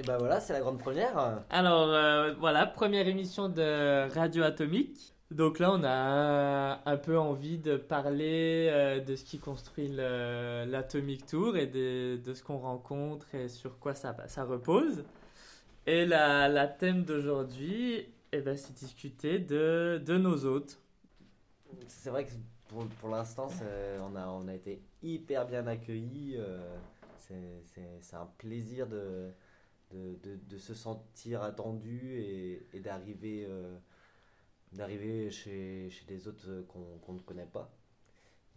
Et ben voilà, c'est la grande première. Alors euh, voilà, première émission de Radio Atomique. Donc là, on a un, peu envie de parler euh, de ce qui construit l'Atomic Tour et de, de ce qu'on rencontre et sur quoi ça, ça repose. Et la, la thème d'aujourd'hui, eh ben, c'est discuter de, de nos hôtes. C'est vrai que pour, pour l'instant, on a, on a été hyper bien accueillis. Euh, c'est un plaisir de, de, de, se sentir attendu et, et d'arriver euh, d'arriver chez, chez des autres qu'on ne connaît pas.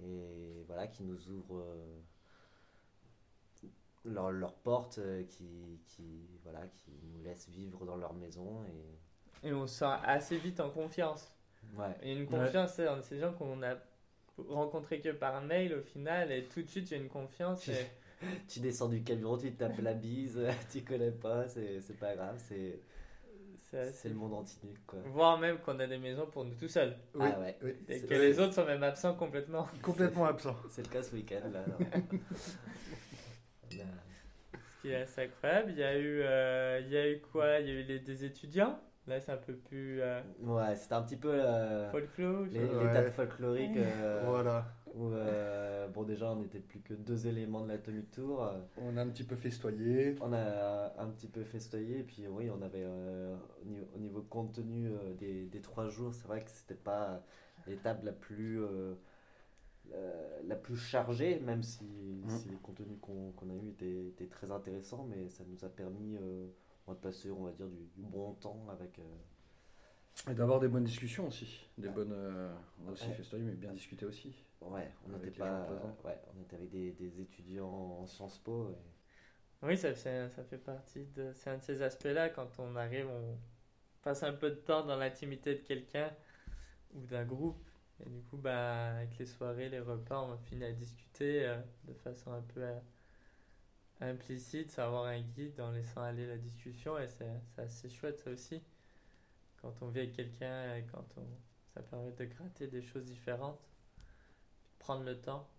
Et voilà, qui nous ouvrent euh, leurs leur portes, qui, qui, voilà, qui nous laissent vivre dans leur maison. Et, et on se sent assez vite en confiance. Ouais. Et une confiance, ouais. c'est ces gens qu'on a rencontrés que par mail au final, et tout de suite, il y a une confiance. Et... tu descends du camion, tu tapes la bise, tu connais pas, c'est pas grave, c'est. C'est le monde entier. Quoi. Voire même qu'on a des maisons pour nous tout seuls. Oui, ah ouais. Oui. Et que les autres sont même absents complètement. Complètement absents. C'est le cas ce week-end là. Ce qui est assez incroyable, il y a eu, euh, il y a eu quoi? Il y a eu les, des étudiants Là, c'est un peu plus. Euh... Ouais, c'était un petit peu. Euh, Folklore L'étape ouais. folklorique. Euh, voilà. Où, euh, bon, déjà, on n'était plus que deux éléments de l'Atomic Tour. On a un petit peu festoyé. On a un petit peu festoyé. Et puis, oui, on avait. Euh, au, niveau, au niveau contenu euh, des, des trois jours, c'est vrai que c'était pas l'étape la plus. la plus chargée, même si, mmh. si les contenus qu'on qu a eu étaient, étaient, très intéressants, mais ça nous a permis on va passer, on va dire, du, du bon temps avec. Euh... Et d'avoir des bonnes discussions aussi. Des bonnes. Euh, on a aussi ouais. festoyé, mais bien discuté aussi. Ouais, on était pas. Ouais, on était avec des, des étudiants en Sciences Po. Et... Oui, ça, ça fait partie de. C'est un de ces aspects-là, quand on arrive, on passe un peu de temps dans l'intimité de quelqu'un ou d'un groupe. Et du coup, bah, avec les soirées, les repas, on finit à discuter euh, de façon un peu. Euh, implicite, c'est avoir un guide en laissant aller la discussion et c'est assez chouette ça aussi. Quand on vit avec quelqu'un et quand on, ça permet de gratter des choses différentes, prendre le temps.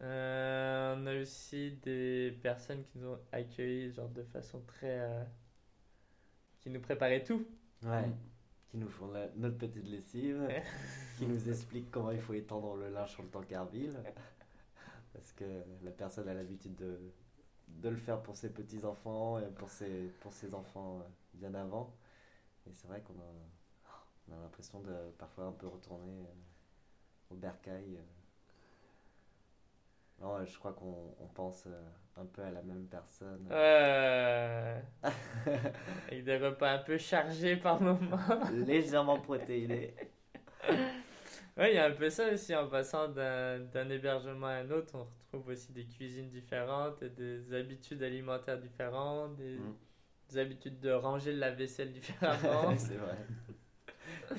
Euh, on a aussi des personnes qui nous ont accueillis genre de façon très... Euh, qui nous préparaient tout. Ouais. Mmh. Qui nous font la, notre petite lessive, qui nous expliquent comment il faut étendre le linge sur le tankerville parce que la personne a l'habitude de, de le faire pour ses petits-enfants et pour ses, pour ses enfants euh, bien avant. Et c'est vrai qu'on a, on a l'impression de parfois un peu retourner euh, au bercail. Non, je crois qu'on on pense euh, un peu à la même personne. Euh... Avec des repas un peu chargés par moments. Légèrement protéinés. Oui, il y a un peu ça aussi. En passant d'un hébergement à un autre, on retrouve aussi des cuisines différentes, des habitudes alimentaires différentes, des, mm. Des habitudes de ranger la vaisselle différemment. c'est vrai.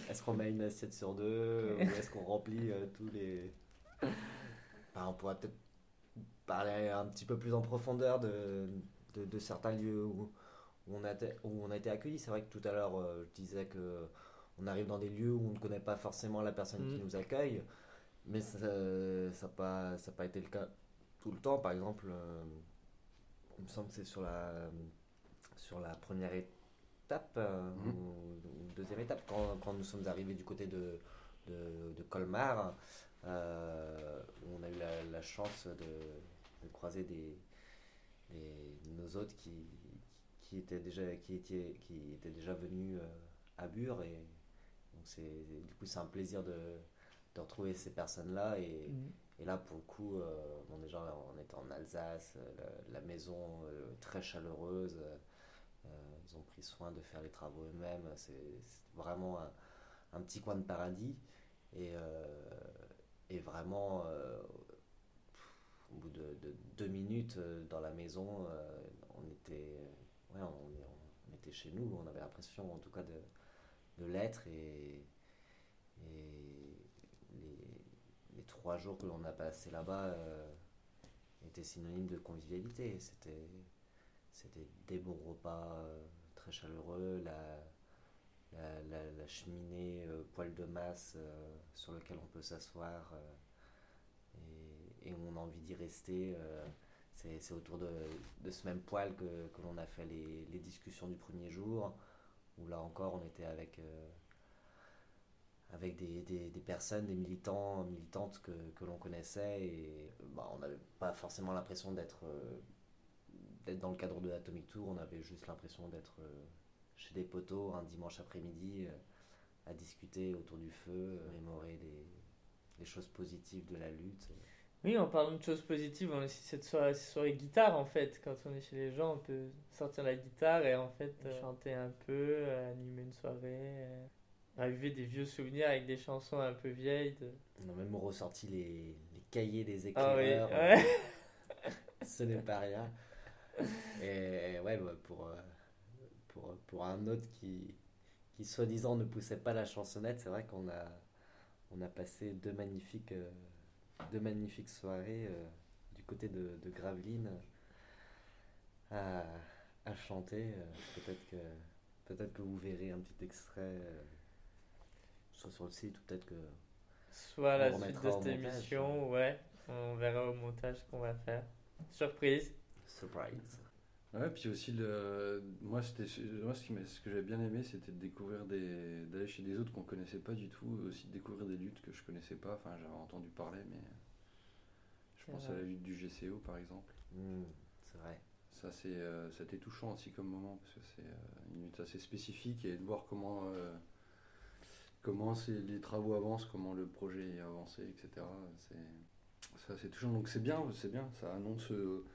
Est-ce qu'on met une assiette sur deux ou est-ce qu'on remplit euh, tous les. Enfin, on pourrait peut-être parler un petit peu plus en profondeur de, de, de certains lieux où, où, on a où on a été accueillis. C'est vrai que tout à l'heure, euh, je disais que on arrive dans des lieux où on ne connaît pas forcément la personne mmh. qui nous accueille, mais ça n'a pas, ça pas été le cas tout le temps. Par exemple, euh, il me semble que c'est sur la, sur la première étape, euh, mmh. ou, ou, deuxième étape, quand, quand, nous sommes arrivés du côté de, de, de Colmar, euh, où on a eu la, la chance de, de, croiser des, des, nos hôtes qui, qui, étaient déjà, qui, étaient, qui étaient déjà venus à Bure et donc c'est du coup c'est un plaisir de, de, retrouver ces personnes-là et, mmh. et, là pour le coup euh, bon déjà on était en Alsace, la, la maison euh, très chaleureuse, euh, ils ont pris soin de faire les travaux eux-mêmes, c'est vraiment un, petit coin de paradis et, et vraiment au bout de, de, deux minutes dans la maison on était ouais, on, était chez nous, on avait l'impression en tout cas de l'être et, les, trois jours que l'on a passé là-bas euh, étaient synonymes de convivialité. C'était, c'était des bons repas euh, très chaleureux, la, la, la, cheminée euh, poêle de masse euh, sur lequel on peut s'asseoir et, et, on a envie d'y rester. c'est autour de, ce même poil que, que l'on a fait les, discussions du premier jour, où là encore on était avec, des, personnes, des militants, militantes que, l'on connaissait, et bah, on n'avait pas forcément l'impression d'être dans le cadre de l'Atomic Tour, on avait juste l'impression d'être euh, chez des poteaux un dimanche après-midi euh, à discuter autour du feu, euh, mémorer les, les choses positives de la lutte. Oui, en parlant de choses positives, on a aussi cette soirée, cette soirée guitare en fait. Quand on est chez les gens, on peut sortir la guitare et en fait euh, chanter un peu, animer une soirée, euh, raviver des vieux souvenirs avec des chansons un peu vieilles. de- On a même ressorti les, les cahiers des Ah oui, éclaireurs. ouais. Ce n'est pas rien. Et, ouais, bah, pour, euh, pour, pour un autre qui, qui soi-disant ne poussait pas la chansonnette, c'est vrai qu'on a, on a passé deux magnifiques, euh, deux magnifiques soirées euh, du côté de, de Gravelines à, à chanter. euh, Peut-être que, peut-être que vous verrez un petit extrait, soit sur le site ou peut-être que Soit à la suite de cette émission, ouais. On verra au montage ce qu'on va faire. Surprise. Surprise. Ouais, puis aussi, le... moi, c'était... moi ce, qui m'a- ce que j'avais bien aimé, c'était de découvrir des... d'aller chez des autres qu'on connaissait pas du tout, aussi de découvrir des luttes que je connaissais pas, enfin j'avais entendu parler, mais je C'est pense vrai. à la lutte du GCO par exemple. Hmm, c'est vrai. Ça, c'est, euh, c'était touchant aussi comme moment, parce que c'est euh, une lutte assez spécifique et de voir comment, euh, comment c'est- les travaux avancent, comment le projet est avancé, etc. C'est, ça, c'est touchant. Donc c'est bien, c'est bien. Ça annonce, euh,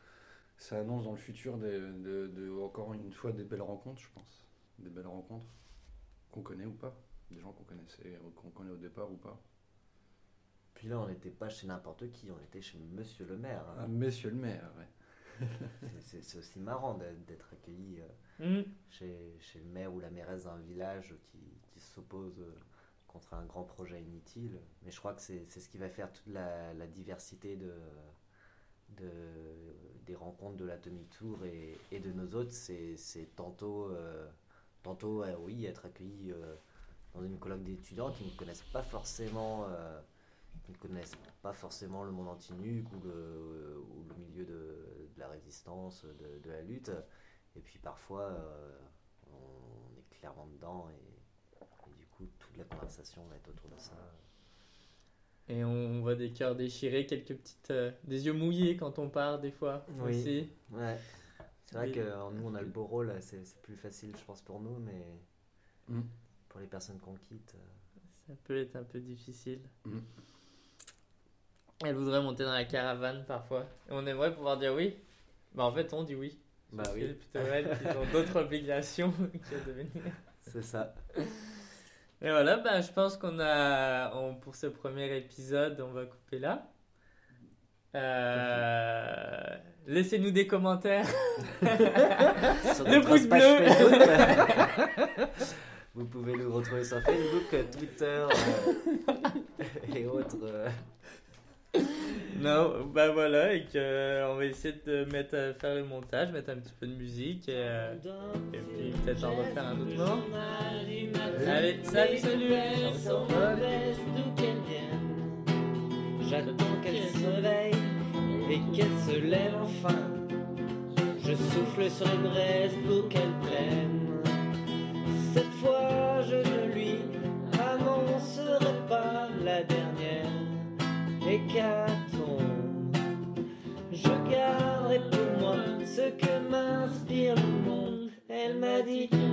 ça annonce dans le futur des- de, de- encore une fois des belles rencontres, je pense. Des belles rencontres qu'on connaît ou pas. Des gens qu'on connaissait, qu'on connaît au départ ou pas. Puis là, on n'était pas chez n'importe qui, on était chez Monsieur le maire. hein. Ah, monsieur le maire, ouais. C'est- aussi marrant d'être accueilli euh, Hmm. chez, chez le maire ou la mairesse d'un village qui, qui s'oppose euh, contre un grand projet inutile. Mais je crois que c'est c'est ce qui va faire toute la, la diversité de, de, des rencontres de l'Atomic Tour et, et de nos autres. C'est tantôt, euh, tantôt euh, oui, être accueilli euh, dans une colloque d'étudiants qui ne connaissent pas forcément. ne connaissent pas forcément le monde anti-nuque ou le, ou le milieu de, la résistance, de, la lutte. Et puis parfois, on est clairement dedans et du coup, toute la conversation va être autour de ça. Et on voit des cœurs déchirés, quelques petites. euh, des yeux mouillés quand on part, des fois. Oui. Aussi. Ouais. C'est vrai Des- que euh, nous, on a le beau rôle, c'est c'est plus facile, je pense, pour nous, mais Mm. pour les personnes qu'on quitte. euh, Ça peut être un peu difficile. Mm. Elle voudrait monter dans la caravane parfois. Et on aimerait pouvoir dire oui. Bah en fait, on dit oui. Bah Parce oui. C'est plutôt elles qui ont d'autres obligations que de venir. C'est ça. Et voilà, bah, je pense qu'on a. on- pour ce premier épisode, on va couper là. Euh, Laissez-nous des commentaires. Le pouce bleu. Vous pouvez nous retrouver sur Facebook, Twitter euh, et autres. euh. Non, bah voilà, et que on va essayer de mettre, euh, faire le montage, mettre un petit peu de musique et, euh, et puis peut-être en refaire un autre moment. Allez, salut, salut. J'attends qu'elle se réveille et qu'elle se lève enfin. Je souffle sur les braises pour qu'elle prenne. Cette fois, je ne lui annoncerai pas la dernière hécatombe. Elle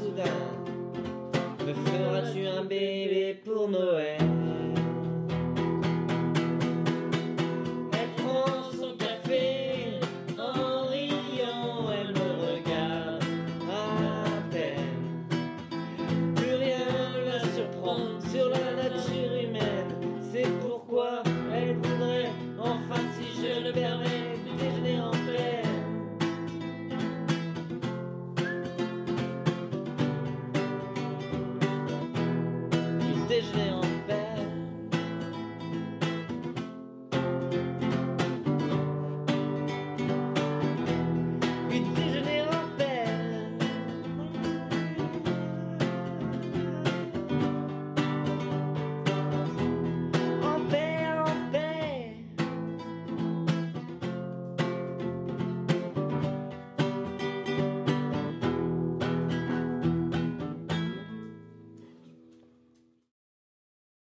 soudain. Me feras-tu un bébé pour Noël?